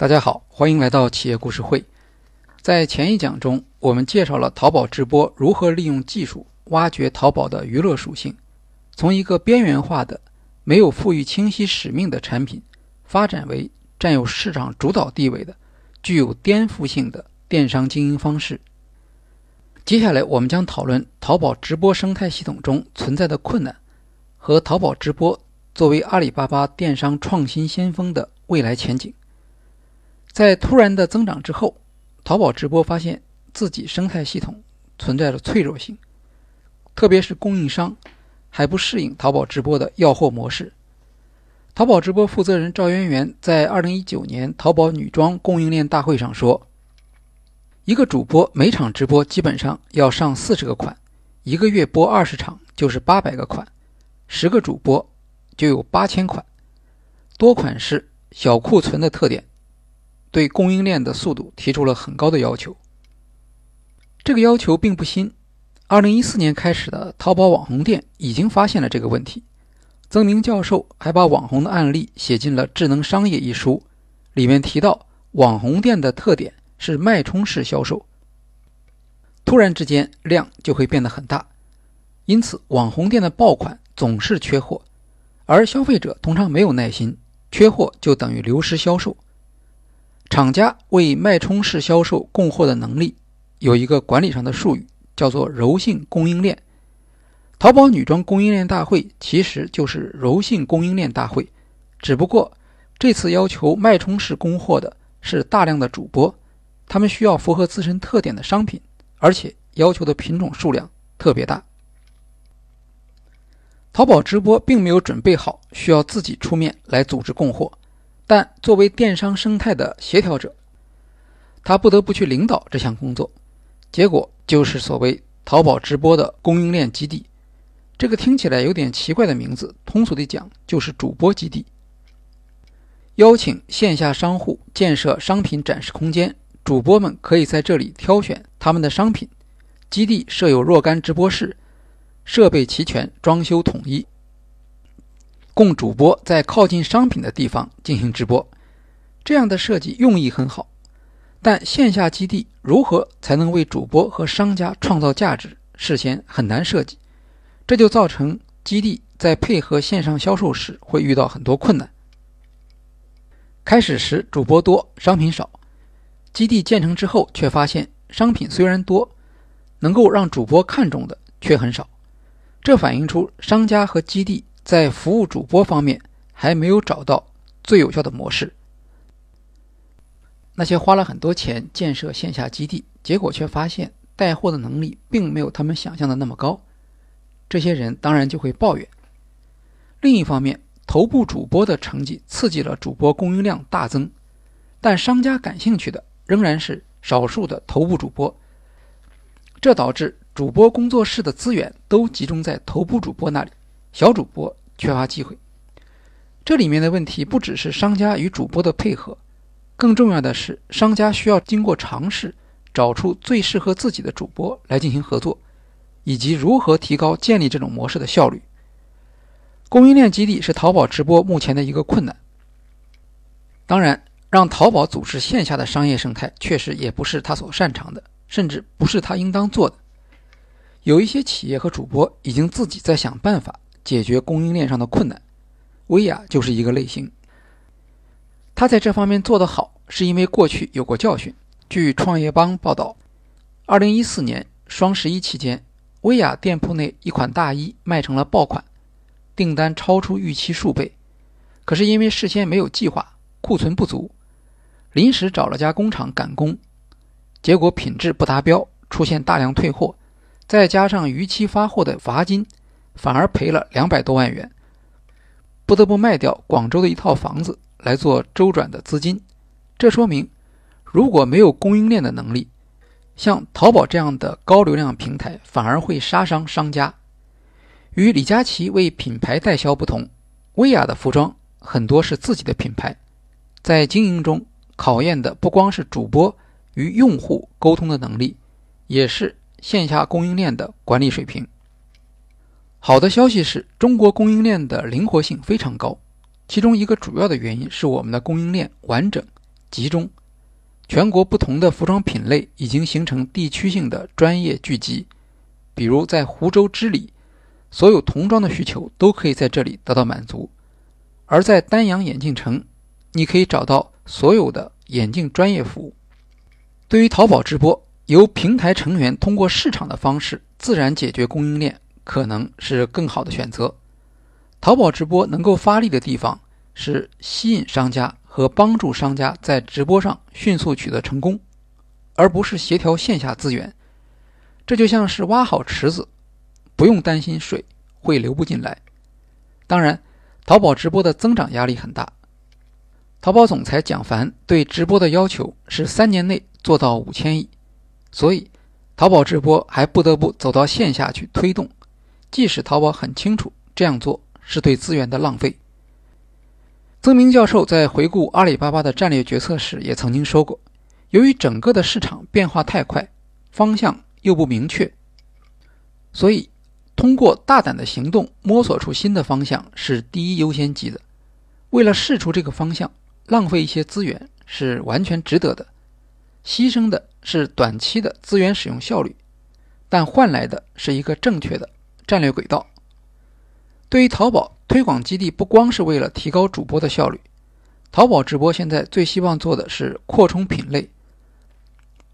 大家好，欢迎来到企业故事会。在前一讲中，我们介绍了淘宝直播如何利用技术挖掘淘宝的娱乐属性，从一个边缘化的、没有赋予清晰使命的产品，发展为占有市场主导地位的、具有颠覆性的电商经营方式。接下来，我们将讨论淘宝直播生态系统中存在的困难，和淘宝直播作为阿里巴巴电商创新先锋的未来前景。在突然的增长之后，淘宝直播发现自己生态系统存在着脆弱性，特别是供应商还不适应淘宝直播的要货模式。淘宝直播负责人赵媛媛在2019年淘宝女装供应链大会上说：“一个主播每场直播基本上要上四十个款，一个月播二十场就是八百个款，十个主播就有八千款，多款式、小库存的特点。”对供应链的速度提出了很高的要求。这个要求并不新，二零一四年开始的淘宝网红店已经发现了这个问题。曾明教授还把网红的案例写进了《智能商业》一书，里面提到网红店的特点是脉冲式销售，突然之间量就会变得很大，因此网红店的爆款总是缺货，而消费者通常没有耐心，缺货就等于流失销售。厂家为脉冲式销售供货的能力有一个管理上的术语，叫做柔性供应链。淘宝女装供应链大会其实就是柔性供应链大会，只不过这次要求脉冲式供货的是大量的主播，他们需要符合自身特点的商品，而且要求的品种数量特别大。淘宝直播并没有准备好，需要自己出面来组织供货。但作为电商生态的协调者，他不得不去领导这项工作，结果就是所谓淘宝直播的供应链基地。这个听起来有点奇怪的名字，通俗地讲就是主播基地。邀请线下商户建设商品展示空间，主播们可以在这里挑选他们的商品。基地设有若干直播室，设备齐全，装修统一。供主播在靠近商品的地方进行直播，这样的设计用意很好，但线下基地如何才能为主播和商家创造价值，事先很难设计，这就造成基地在配合线上销售时会遇到很多困难。开始时主播多，商品少，基地建成之后却发现商品虽然多，能够让主播看中的却很少，这反映出商家和基地。在服务主播方面还没有找到最有效的模式。那些花了很多钱建设线下基地，结果却发现带货的能力并没有他们想象的那么高，这些人当然就会抱怨。另一方面，头部主播的成绩刺激了主播供应量大增，但商家感兴趣的仍然是少数的头部主播，这导致主播工作室的资源都集中在头部主播那里，小主播。缺乏机会，这里面的问题不只是商家与主播的配合，更重要的是商家需要经过尝试，找出最适合自己的主播来进行合作，以及如何提高建立这种模式的效率。供应链基地是淘宝直播目前的一个困难。当然，让淘宝组织线下的商业生态，确实也不是他所擅长的，甚至不是他应当做的。有一些企业和主播已经自己在想办法。解决供应链上的困难，薇娅就是一个类型。他在这方面做得好，是因为过去有过教训。据创业邦报道，二零一四年双十一期间，薇娅店铺内一款大衣卖成了爆款，订单超出预期数倍。可是因为事先没有计划，库存不足，临时找了家工厂赶工，结果品质不达标，出现大量退货，再加上逾期发货的罚金。反而赔了两百多万元，不得不卖掉广州的一套房子来做周转的资金。这说明，如果没有供应链的能力，像淘宝这样的高流量平台反而会杀伤商家。与李佳琦为品牌代销不同，薇娅的服装很多是自己的品牌，在经营中考验的不光是主播与用户沟通的能力，也是线下供应链的管理水平。好的消息是中国供应链的灵活性非常高，其中一个主要的原因是我们的供应链完整、集中。全国不同的服装品类已经形成地区性的专业聚集，比如在湖州织里，所有童装的需求都可以在这里得到满足；而在丹阳眼镜城，你可以找到所有的眼镜专业服务。对于淘宝直播，由平台成员通过市场的方式自然解决供应链，可能是更好的选择。淘宝直播能够发力的地方是吸引商家。和帮助商家在直播上迅速取得成功，而不是协调线下资源。这就像是挖好池子，不用担心水会流不进来。当然，淘宝直播的增长压力很大。淘宝总裁蒋凡对直播的要求是三年内做到五千亿，所以淘宝直播还不得不走到线下去推动。即使淘宝很清楚这样做是对资源的浪费。曾明教授在回顾阿里巴巴的战略决策时，也曾经说过，由于整个的市场变化太快，方向又不明确，所以通过大胆的行动摸索出新的方向是第一优先级的。为了试出这个方向，浪费一些资源是完全值得的，牺牲的是短期的资源使用效率，但换来的是一个正确的战略轨道。对于淘宝。推广基地不光是为了提高主播的效率，淘宝直播现在最希望做的是扩充品类，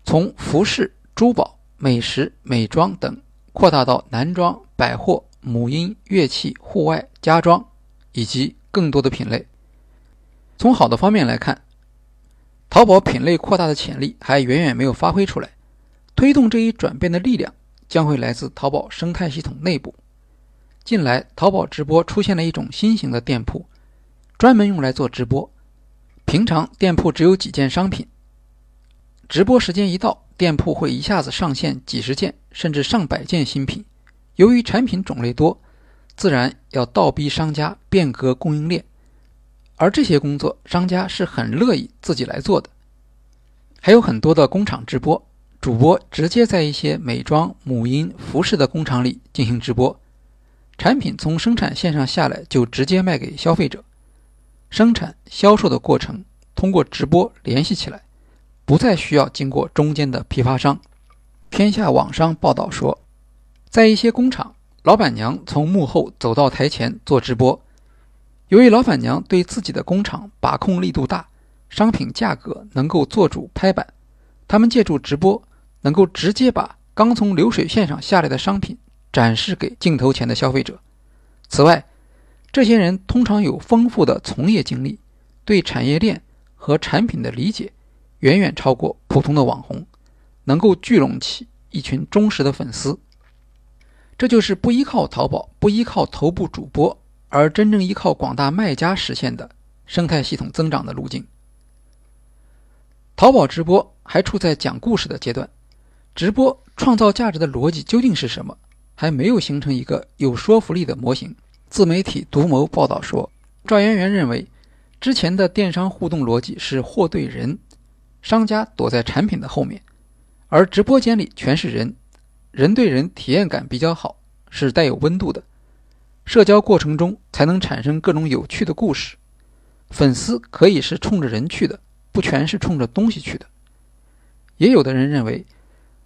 从服饰、珠宝、美食、美妆等扩大到男装、百货、母婴、乐器、户外、家装以及更多的品类。从好的方面来看，淘宝品类扩大的潜力还远远没有发挥出来。推动这一转变的力量将会来自淘宝生态系统内部。近来，淘宝直播出现了一种新型的店铺，专门用来做直播。平常店铺只有几件商品，直播时间一到，店铺会一下子上线几十件甚至上百件新品。由于产品种类多，自然要倒逼商家变革供应链，而这些工作商家是很乐意自己来做的。还有很多的工厂直播，主播直接在一些美妆、母婴、服饰的工厂里进行直播。产品从生产线上下来就直接卖给消费者，生产销售的过程通过直播联系起来，不再需要经过中间的批发商。天下网商报道说，在一些工厂，老板娘从幕后走到台前做直播。由于老板娘对自己的工厂把控力度大，商品价格能够做主拍板，他们借助直播能够直接把刚从流水线上下来的商品。展示给镜头前的消费者。此外，这些人通常有丰富的从业经历，对产业链和产品的理解远远超过普通的网红，能够聚拢起一群忠实的粉丝。这就是不依靠淘宝、不依靠头部主播，而真正依靠广大卖家实现的生态系统增长的路径。淘宝直播还处在讲故事的阶段，直播创造价值的逻辑究竟是什么？还没有形成一个有说服力的模型。自媒体独谋报道说，赵媛媛认为，之前的电商互动逻辑是货对人，商家躲在产品的后面，而直播间里全是人，人对人体验感比较好，是带有温度的。社交过程中才能产生各种有趣的故事。粉丝可以是冲着人去的，不全是冲着东西去的。也有的人认为，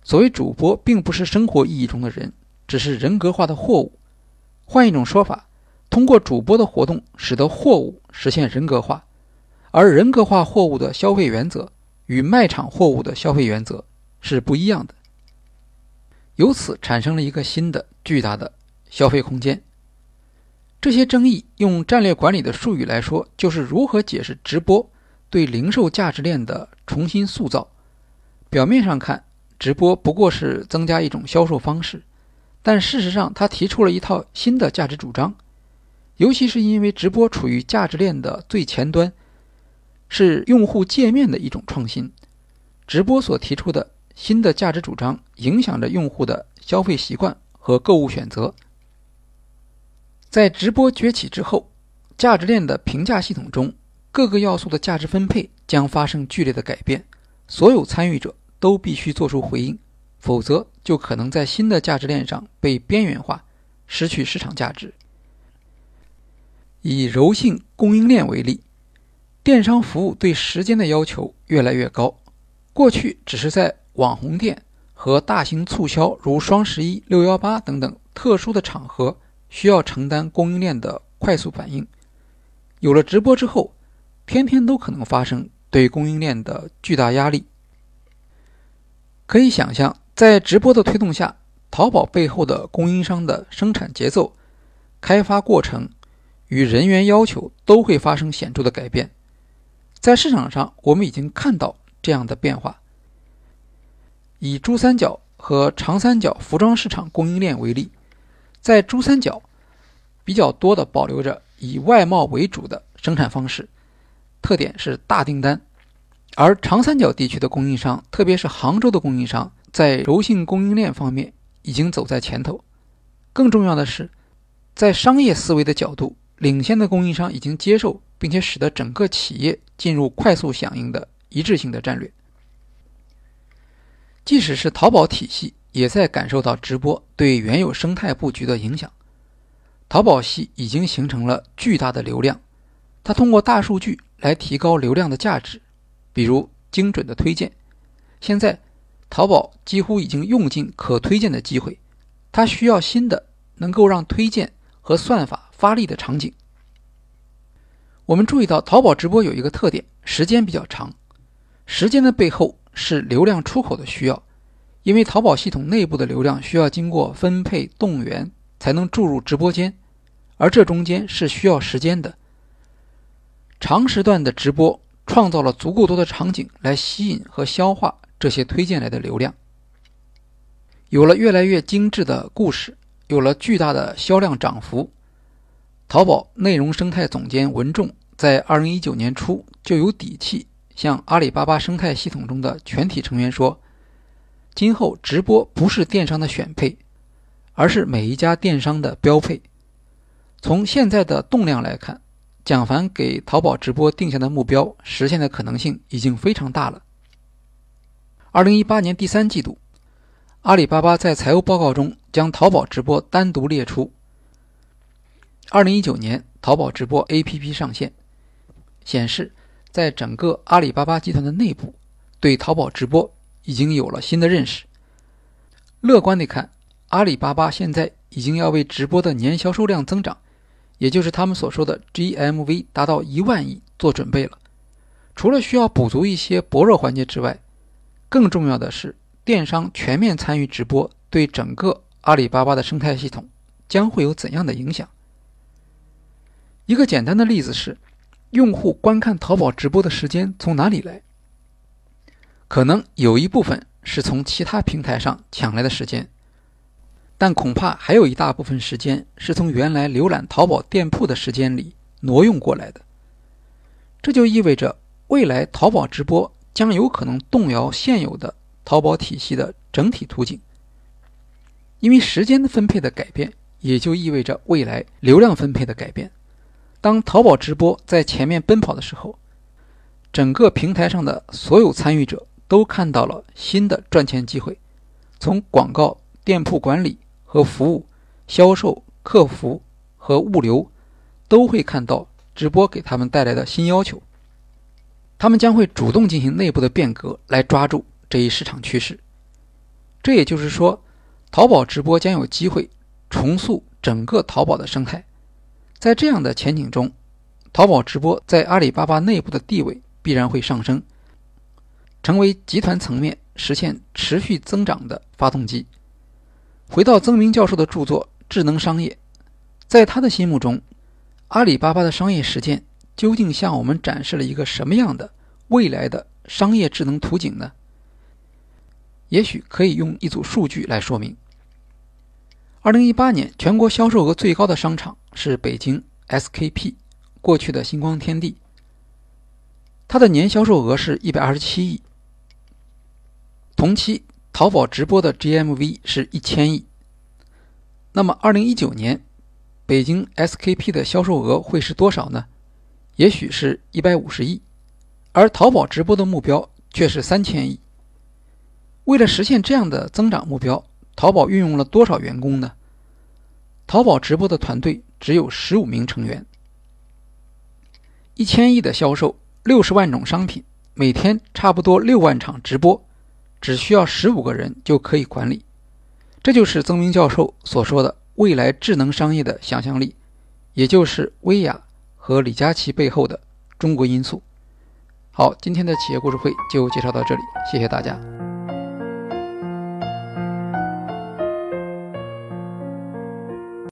所谓主播并不是生活意义中的人。只是人格化的货物。换一种说法，通过主播的活动，使得货物实现人格化，而人格化货物的消费原则与卖场货物的消费原则是不一样的。由此产生了一个新的巨大的消费空间。这些争议，用战略管理的术语来说，就是如何解释直播对零售价值链的重新塑造。表面上看，直播不过是增加一种销售方式。但事实上，他提出了一套新的价值主张，尤其是因为直播处于价值链的最前端，是用户界面的一种创新。直播所提出的新的价值主张，影响着用户的消费习惯和购物选择。在直播崛起之后，价值链的评价系统中，各个要素的价值分配将发生剧烈的改变，所有参与者都必须做出回应。否则，就可能在新的价值链上被边缘化，失去市场价值。以柔性供应链为例，电商服务对时间的要求越来越高。过去只是在网红店和大型促销，如双十一、六幺八等等特殊的场合，需要承担供应链的快速反应。有了直播之后，天天都可能发生对供应链的巨大压力。可以想象，在直播的推动下，淘宝背后的供应商的生产节奏、开发过程与人员要求都会发生显著的改变。在市场上，我们已经看到这样的变化。以珠三角和长三角服装市场供应链为例，在珠三角比较多的保留着以外贸为主的生产方式，特点是大订单；而长三角地区的供应商，特别是杭州的供应商，在柔性供应链方面已经走在前头。更重要的是，在商业思维的角度，领先的供应商已经接受。并且使得整个企业进入快速响应的一致性的战略。即使是淘宝体系，也在感受到直播对原有生态布局的影响。淘宝系已经形成了巨大的流量，它通过大数据来提高流量的价值，比如精准的推荐。现在，淘宝几乎已经用尽可推荐的机会，它需要新的能够让推荐和算法发力的场景。我们注意到，淘宝直播有一个特点，时间比较长。时间的背后是流量出口的需要，因为淘宝系统内部的流量需要经过分配动员才能注入直播间，而这中间是需要时间的。长时段的直播创造了足够多的场景来吸引和消化这些推荐来的流量。有了越来越精致的故事，有了巨大的销量涨幅。淘宝内容生态总监文仲在二零一九年初就有底气向阿里巴巴生态系统中的全体成员说：“今后直播不是电商的选配，而是每一家电商的标配。”从现在的动量来看，蒋凡给淘宝直播定下的目标实现的可能性已经非常大了。二零一八年第三季度，阿里巴巴在财务报告中将淘宝直播单独列出。二零一九年，淘宝直播 APP 上线，显示在整个阿里巴巴集团的内部，对淘宝直播已经有了新的认识。乐观地看，阿里巴巴现在已经要为直播的年销售量增长，也就是他们所说的 GMV 达到一万亿做准备了。除了需要补足一些薄弱环节之外，更重要的是，电商全面参与直播，对整个阿里巴巴的生态系统将会有怎样的影响？一个简单的例子是，用户观看淘宝直播的时间从哪里来？可能有一部分是从其他平台上抢来的时间，但恐怕还有一大部分时间是从原来浏览淘宝店铺的时间里挪用过来的。这就意味着，未来淘宝直播将有可能动摇现有的淘宝体系的整体图景，因为时间的分配的改变，也就意味着未来流量分配的改变。当淘宝直播在前面奔跑的时候，整个平台上的所有参与者都看到了新的赚钱机会。从广告、店铺管理和服务、销售、客服和物流，都会看到直播给他们带来的新要求。他们将会主动进行内部的变革，来抓住这一市场趋势。这也就是说，淘宝直播将有机会重塑整个淘宝的生态。在这样的前景中，淘宝直播在阿里巴巴内部的地位必然会上升，成为集团层面实现持续增长的发动机。回到曾明教授的著作《智能商业》，在他的心目中，阿里巴巴的商业实践究竟向我们展示了一个什么样的未来的商业智能图景呢？也许可以用一组数据来说明。二零一八年全国销售额最高的商场是北京 SKP，过去的星光天地。它的年销售额是一百二十七亿。同期淘宝直播的 GMV 是一千亿。那么二零一九年，北京 SKP 的销售额会是多少呢？也许是一百五十亿，而淘宝直播的目标却是三千亿。为了实现这样的增长目标。淘宝运用了多少员工呢？淘宝直播的团队只有十五名成员。一千亿的销售六十万种商品，每天差不多六万场直播，只需要十五个人就可以管理。这就是曾明教授所说的未来智能商业的想象力，也就是薇娅和李佳琦背后的中国因素。好，今天的企业故事会就介绍到这里，谢谢大家。